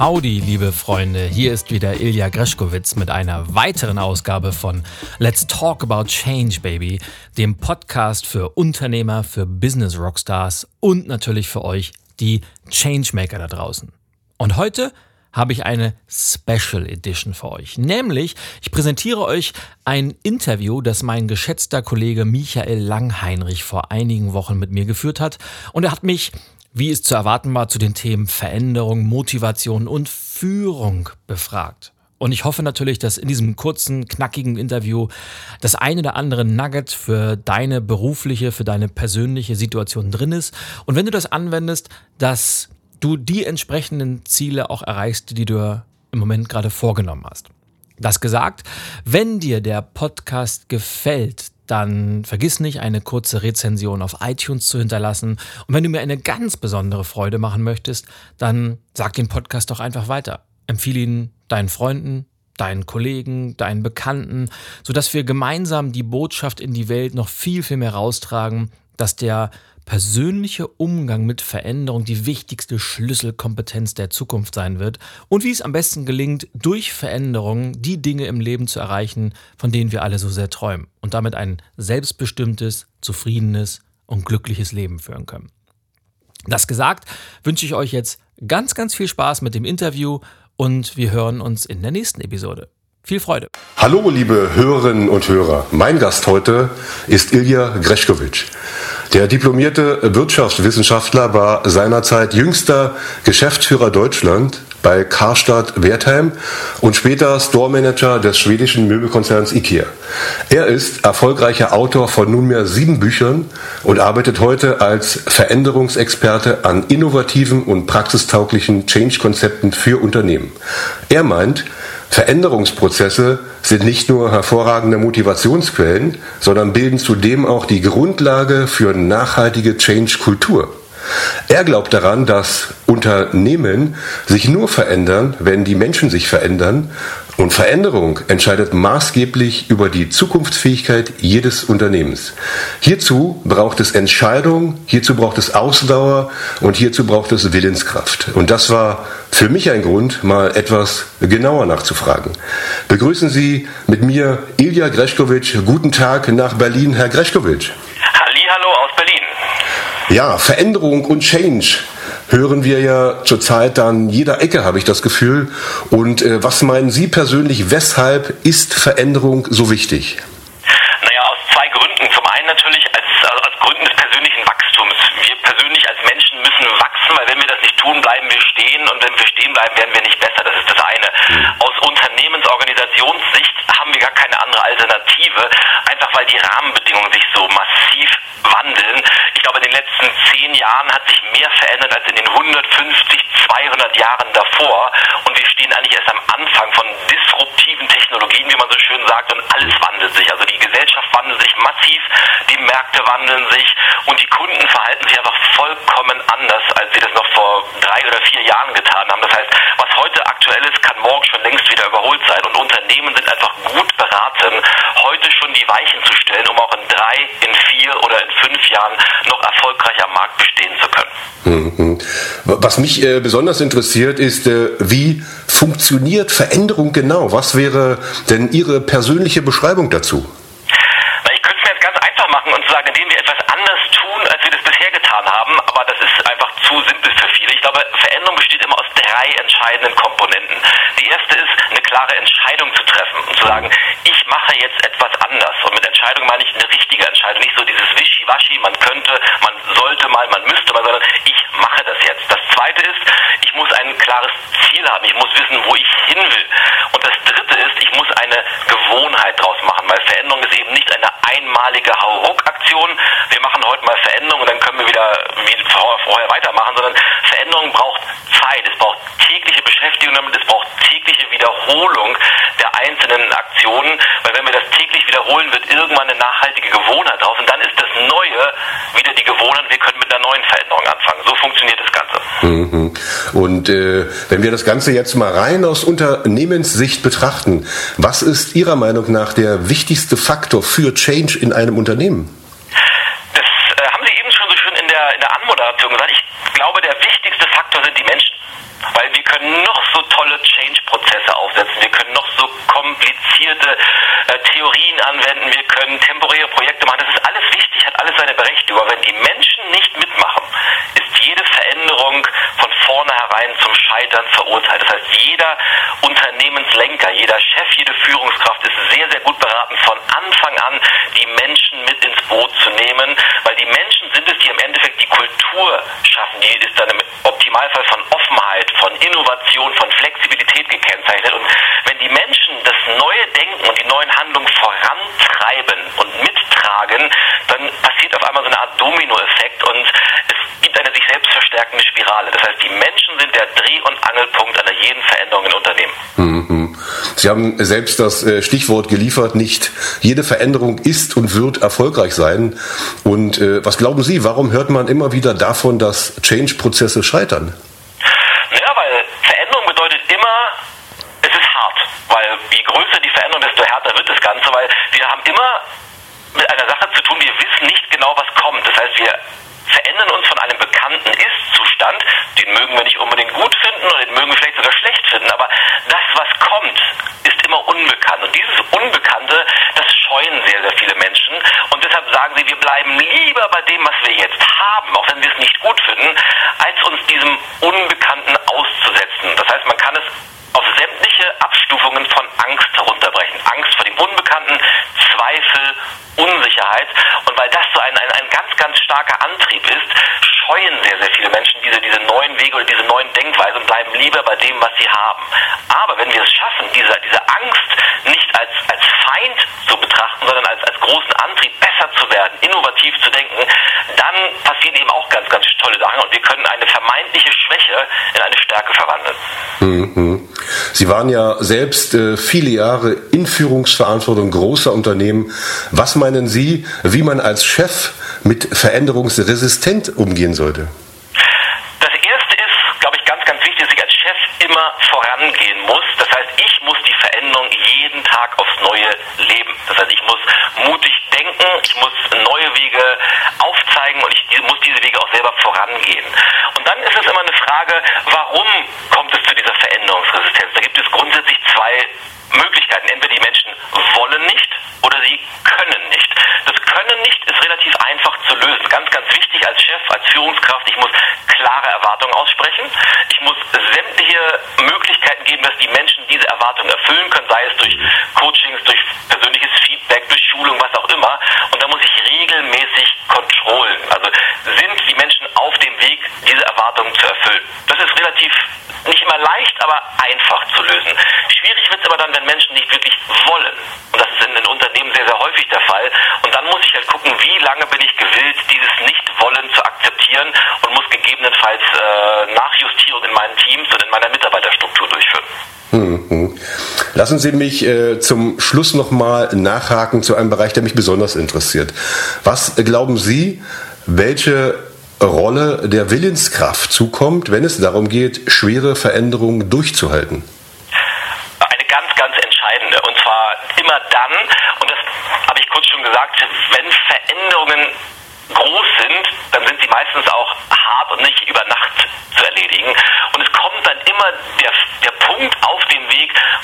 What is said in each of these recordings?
Howdy, liebe Freunde, hier ist wieder Ilja Greschkowitz mit einer weiteren Ausgabe von Let's Talk About Change, Baby, dem Podcast für Unternehmer, für Business Rockstars und natürlich für euch, die Changemaker da draußen. Und heute habe ich eine Special Edition für euch. Nämlich, ich präsentiere euch ein Interview, das mein geschätzter Kollege Michael Langheinrich vor einigen Wochen mit mir geführt hat. Und er hat mich wie es zu erwarten war, zu den Themen Veränderung, Motivation und Führung befragt. Und ich hoffe natürlich, dass in diesem kurzen, knackigen Interview das eine oder andere Nugget für deine berufliche, für deine persönliche Situation drin ist. Und wenn du das anwendest, dass du die entsprechenden Ziele auch erreichst, die du im Moment gerade vorgenommen hast. Das gesagt, wenn dir der Podcast gefällt, dann vergiss nicht, eine kurze Rezension auf iTunes zu hinterlassen. Und wenn du mir eine ganz besondere Freude machen möchtest, dann sag den Podcast doch einfach weiter. Empfehle ihn deinen Freunden, deinen Kollegen, deinen Bekannten, sodass wir gemeinsam die Botschaft in die Welt noch viel, viel mehr raustragen, dass der persönliche Umgang mit Veränderung die wichtigste Schlüsselkompetenz der Zukunft sein wird und wie es am besten gelingt, durch Veränderung die Dinge im Leben zu erreichen, von denen wir alle so sehr träumen und damit ein selbstbestimmtes, zufriedenes und glückliches Leben führen können. Das gesagt, wünsche ich euch jetzt ganz, ganz viel Spaß mit dem Interview und wir hören uns in der nächsten Episode. Viel Freude. Hallo, liebe Hörerinnen und Hörer. Mein Gast heute ist Ilja Greschkowitsch. Der diplomierte Wirtschaftswissenschaftler war seinerzeit jüngster Geschäftsführer Deutschland bei Karstadt Wertheim und später Store-Manager des schwedischen Möbelkonzerns IKEA. Er ist erfolgreicher Autor von nunmehr sieben Büchern und arbeitet heute als Veränderungsexperte an innovativen und praxistauglichen Change-Konzepten für Unternehmen. Er meint, Veränderungsprozesse sind nicht nur hervorragende Motivationsquellen, sondern bilden zudem auch die Grundlage für nachhaltige Change-Kultur. Er glaubt daran, dass Unternehmen sich nur verändern, wenn die Menschen sich verändern und Veränderung entscheidet maßgeblich über die Zukunftsfähigkeit jedes Unternehmens. Hierzu braucht es Entscheidung, hierzu braucht es Ausdauer und hierzu braucht es Willenskraft. Und das war für mich ein Grund, mal etwas genauer nachzufragen. Begrüßen Sie mit mir Ilja Greschkowitsch. Guten Tag nach Berlin, Herr Greschkowitsch. Hallo aus Berlin. Ja, Veränderung und Change hören wir ja zurzeit an jeder Ecke, habe ich das Gefühl. Und äh, was meinen Sie persönlich, weshalb ist Veränderung so wichtig? Naja, aus zwei Gründen. Zum einen natürlich als, also als Gründen des persönlichen Wachstums. Wir persönlich als Menschen müssen wachsen, weil wenn wir das nicht tun, bleiben wir stehen und wenn wir stehen bleiben, werden wir nicht besser. Das ist das eine. Mhm. Aus Unternehmensorganisationssicht haben wir gar keine andere Alternative, einfach weil die Rahmenbedingungen sich so massiv wandeln. Ich glaube, in den letzten zehn Jahren hat sich mehr verändert als in den 150, 200 Jahren davor. Und wir stehen eigentlich erst am Anfang von disruptiven Technologien, wie man so schön sagt, und alles wandelt sich. Also die Gesellschaft wandelt sich massiv, die Märkte wandeln sich und die Kunden verhalten sich einfach vollkommen anders, als sie das noch vor drei oder vier Jahren getan haben. Das heißt, was heute aktuell ist, kann morgen schon längst wieder überholt sein. Und Unternehmen sind einfach gut beraten, heute schon die Weichen zu stellen, um auch in drei, in vier oder in fünf Jahren noch erfolgreich am Markt bestehen zu können. Mhm. Was mich äh, besonders interessiert, ist, äh, wie funktioniert Veränderung genau? Was wäre denn Ihre persönliche Beschreibung dazu? Ich könnte es mir jetzt ganz einfach machen und sagen, indem wir etwas anders tun, als wir das bisher getan haben, aber das ist einfach zu simpel für viele. Ich glaube, Veränderung besteht immer aus drei entscheidenden Komponenten. Die erste ist, eine klare Entscheidung zu treffen und zu sagen, ich mache jetzt etwas anders. Und mit Entscheidung meine ich eine richtige Entscheidung, nicht so dieses Wischiwaschi, man könnte, man sollte mal, man müsste mal, sondern ich mache das jetzt. Das zweite ist, ich muss ein klares Ziel haben, ich muss wissen, wo ich hin will. Und das dritte ist, ich muss eine Gewohnheit weil Veränderung ist eben nicht eine einmalige Hauruck-Aktion. Wir machen heute mal Veränderung und dann können wir wieder wie vorher weitermachen, sondern Veränderung braucht Zeit, es braucht tägliche Beschäftigung damit, es braucht tägliche Wiederholung der einzelnen Aktionen, weil wenn wir das täglich wiederholen, wird irgendwann eine nachhaltige Gewohnheit draus und dann ist das Neue wieder die Gewohnheit, wir können mit einer neuen Veränderung anfangen. So funktioniert das Ganze. Mhm. Und äh, wenn wir das Ganze jetzt mal rein aus Unternehmenssicht betrachten, was ist Ihrer Meinung nach der wichtigste Faktor für Change in einem Unternehmen? Das äh, haben Sie eben schon so schön in der, in der Anmoderation gesagt. Ich glaube, der wichtigste Faktor sind die Menschen. Weil können noch so tolle Change-Prozesse aufsetzen, wir können noch so komplizierte äh, Theorien anwenden, wir können temporäre Projekte machen. Das ist alles wichtig, hat alles seine Berechtigung. Aber wenn die Menschen nicht mitmachen, ist jede Veränderung von vornherein zum Scheitern verurteilt. Das heißt, jeder Unternehmenslenker, jeder Chef, jede Führungskraft ist sehr, sehr gut beraten, von Anfang an die Menschen mit ins Boot zu nehmen, weil die Menschen sind es, die im Endeffekt die Kultur schaffen. Die ist dann im Optimalfall von Offenheit, von Innovation, von Flexibilität gekennzeichnet. Und wenn die Menschen das neue Denken und die neuen Handlungen vorantreiben und mittragen, dann passiert auf einmal so eine Art Dominoeffekt und es gibt eine sich selbst verstärkende Spirale. Das heißt, die Menschen sind der Dreh- und Angelpunkt einer jeden Veränderung in Unternehmen. Mhm. Sie haben selbst das äh, Stichwort geliefert, nicht jede Veränderung ist und wird erfolgreich sein. Und äh, was glauben Sie, warum hört man immer wieder davon, dass Change-Prozesse scheitern? Naja, weil Veränderung bedeutet immer, es ist hart. Weil je größer die desto härter wird das Ganze, weil wir haben immer mit einer Sache zu tun, wir wissen nicht genau, was kommt. Das heißt, wir verändern uns von einem bekannten Ist-Zustand, den mögen wir nicht unbedingt gut finden oder den mögen wir vielleicht sogar schlecht finden, aber das, was kommt, ist immer unbekannt. Und dieses Unbekannte, das scheuen sehr, sehr viele Menschen. Und deshalb sagen sie, wir bleiben lieber bei dem, was wir jetzt haben, auch wenn wir es nicht gut finden, als uns diesem Unbekannten auszusetzen. Das heißt, man kann es Abstufungen von Angst herunterbrechen. Angst vor dem Unbekannten, Zweifel, Unsicherheit. Und weil das so ein, ein, ein ganz, ganz starker Antrieb ist, scheuen sehr, sehr viele Menschen diese, diese neuen Wege oder diese neuen Denkweisen und bleiben lieber bei dem, was sie haben. Aber wenn wir es schaffen, diese, diese Angst nicht als, als Feind zu betrachten, sondern als, als großen Antrieb, besser zu werden, innovativ zu denken, dann passieren eben auch ganz, ganz tolle Sachen und wir können eine vermeintliche Schwäche in eine Stärke verwandeln. Mhm. Sie waren ja selbst äh, viele Jahre in Führungsverantwortung großer Unternehmen. Was meinen Sie, wie man als Chef mit veränderungsresistent umgehen sollte? Das erste ist, glaube ich, ganz, ganz wichtig, dass ich als Chef immer vorangehen muss. Das heißt, ich muss die Veränderung jeden Tag aufs Neue leben. Das heißt, ich muss mutig denken, ich muss neue Wege aufzeigen und ich muss diese Wege auch selber vorangehen. Und dann ist es immer eine Frage, warum kommt es zu dieser Veränderungsresistenz? Da gibt es grundsätzlich zwei Möglichkeiten. Entweder die Menschen wollen nicht oder sie können nicht. Das Können nicht ist relativ einfach zu lösen. Ganz, ganz wichtig als Chef, als Führungskraft, ich muss klare Erwartungen aussprechen. Ich muss sämtliche Möglichkeiten geben, dass die Menschen diese Erwartungen erfüllen können, sei es durch Coachings, durch persönliches Feedback, durch Schulung, was auch immer. Und da muss ich regelmäßig kontrollen. Also sind die Menschen auf dem Weg, diese Erwartungen zu erfüllen. Das ist relativ nicht immer leicht, aber einfach zu lösen. Schwierig wird es aber dann, wenn Menschen nicht wirklich wollen. Und das ist in den Unternehmen sehr, sehr häufig der Fall. Und dann muss ich halt gucken, wie lange bin ich gewillt, dieses Nicht-Wollen zu akzeptieren und muss gegebenenfalls äh, Nachjustierung in meinen Teams und in meiner Mitarbeiterstruktur durchführen. Mhm. Lassen Sie mich äh, zum Schluss nochmal nachhaken zu einem Bereich, der mich besonders interessiert. Was äh, glauben Sie, welche Rolle der Willenskraft zukommt, wenn es darum geht, schwere Veränderungen durchzuhalten? Eine ganz, ganz entscheidende. Und zwar immer dann, und das habe ich kurz schon gesagt, wenn Veränderungen groß sind, dann sind sie meistens auch hart und nicht über Nacht zu erledigen. Und es kommt dann immer der, der Punkt auf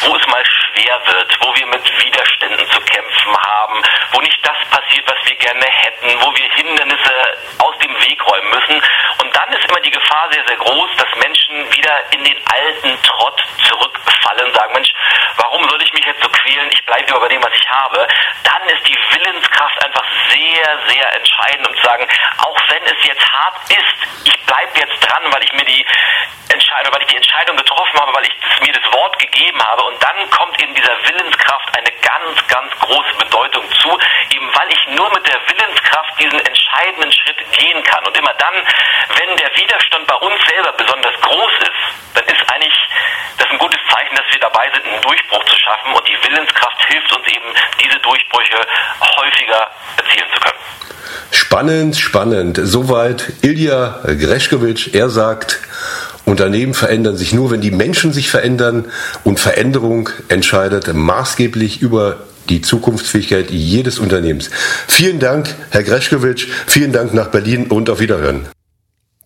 wo es mal schwer wird, wo wir mit Widerständen zu kämpfen haben, wo nicht das passiert, was wir gerne hätten, wo wir Hindernisse aus dem Weg räumen müssen. Und dann ist immer die Gefahr sehr, sehr groß, dass Menschen wieder in den alten Trott zurückfallen und sagen, Mensch, warum soll ich mich jetzt so quälen? Ich bleibe über dem, was ich habe. Dann ist die Willenskraft sehr, sehr entscheidend, um zu sagen, auch wenn es jetzt hart ist, ich bleibe jetzt dran, weil ich mir die Entscheidung, weil ich die Entscheidung getroffen habe, weil ich mir das Wort gegeben habe. Und dann kommt eben dieser Willenskraft eine ganz, ganz große Bedeutung zu, eben weil ich nur mit der Willenskraft diesen entscheidenden Schritt gehen kann. Und immer dann, wenn der Widerstand bei uns selber besonders groß ist, dann ist eigentlich das ein gutes Zeichen, dass wir dabei sind, einen Durchbruch zu schaffen. Und die Willenskraft hilft uns eben, diese Durchbrüche häufiger erzielen zu können. Spannend, spannend. Soweit Ilja Greschkowitsch. Er sagt, Unternehmen verändern sich nur, wenn die Menschen sich verändern und Veränderung entscheidet maßgeblich über die Zukunftsfähigkeit jedes Unternehmens. Vielen Dank, Herr Greschkowitsch. Vielen Dank nach Berlin und auf Wiederhören.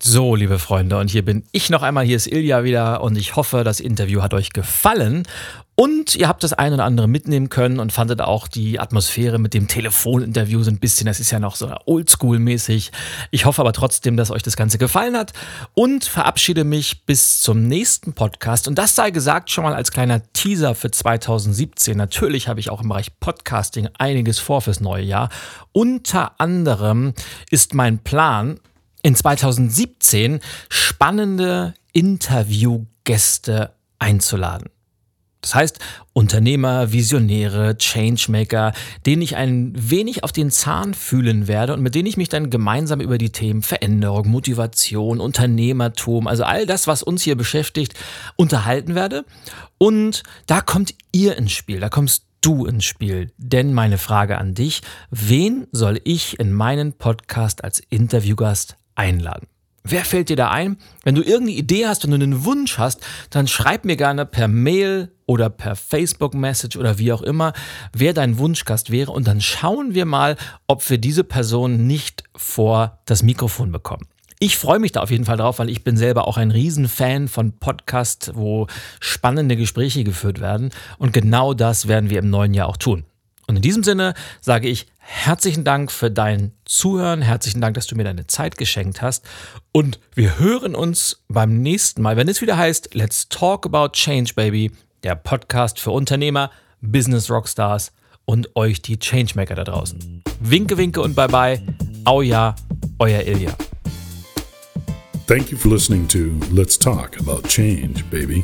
So, liebe Freunde, und hier bin ich noch einmal. Hier ist Ilja wieder und ich hoffe, das Interview hat euch gefallen. Und ihr habt das ein oder andere mitnehmen können und fandet auch die Atmosphäre mit dem Telefoninterview so ein bisschen, das ist ja noch so oldschool-mäßig. Ich hoffe aber trotzdem, dass euch das Ganze gefallen hat und verabschiede mich bis zum nächsten Podcast. Und das sei gesagt schon mal als kleiner Teaser für 2017. Natürlich habe ich auch im Bereich Podcasting einiges vor fürs neue Jahr. Unter anderem ist mein Plan, in 2017 spannende Interviewgäste einzuladen. Das heißt, Unternehmer, Visionäre, Changemaker, denen ich ein wenig auf den Zahn fühlen werde und mit denen ich mich dann gemeinsam über die Themen Veränderung, Motivation, Unternehmertum, also all das, was uns hier beschäftigt, unterhalten werde. Und da kommt ihr ins Spiel, da kommst du ins Spiel. Denn meine Frage an dich, wen soll ich in meinen Podcast als Interviewgast einladen. Wer fällt dir da ein? Wenn du irgendeine Idee hast, wenn du einen Wunsch hast, dann schreib mir gerne per Mail oder per Facebook-Message oder wie auch immer, wer dein Wunschgast wäre. Und dann schauen wir mal, ob wir diese Person nicht vor das Mikrofon bekommen. Ich freue mich da auf jeden Fall drauf, weil ich bin selber auch ein Riesenfan von Podcasts, wo spannende Gespräche geführt werden. Und genau das werden wir im neuen Jahr auch tun. Und in diesem Sinne sage ich herzlichen Dank für dein Zuhören, herzlichen Dank, dass du mir deine Zeit geschenkt hast und wir hören uns beim nächsten Mal, wenn es wieder heißt Let's Talk About Change Baby, der Podcast für Unternehmer, Business Rockstars und euch die Changemaker da draußen. Winke, winke und bye bye. Au ja, euer Ilja. Thank you for listening to Let's Talk About Change, baby.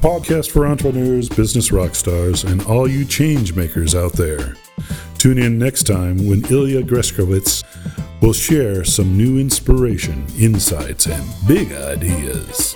podcast for entrepreneurs, business rock stars, and all you change makers out there. Tune in next time when Ilya Greskowitz will share some new inspiration, insights, and big ideas.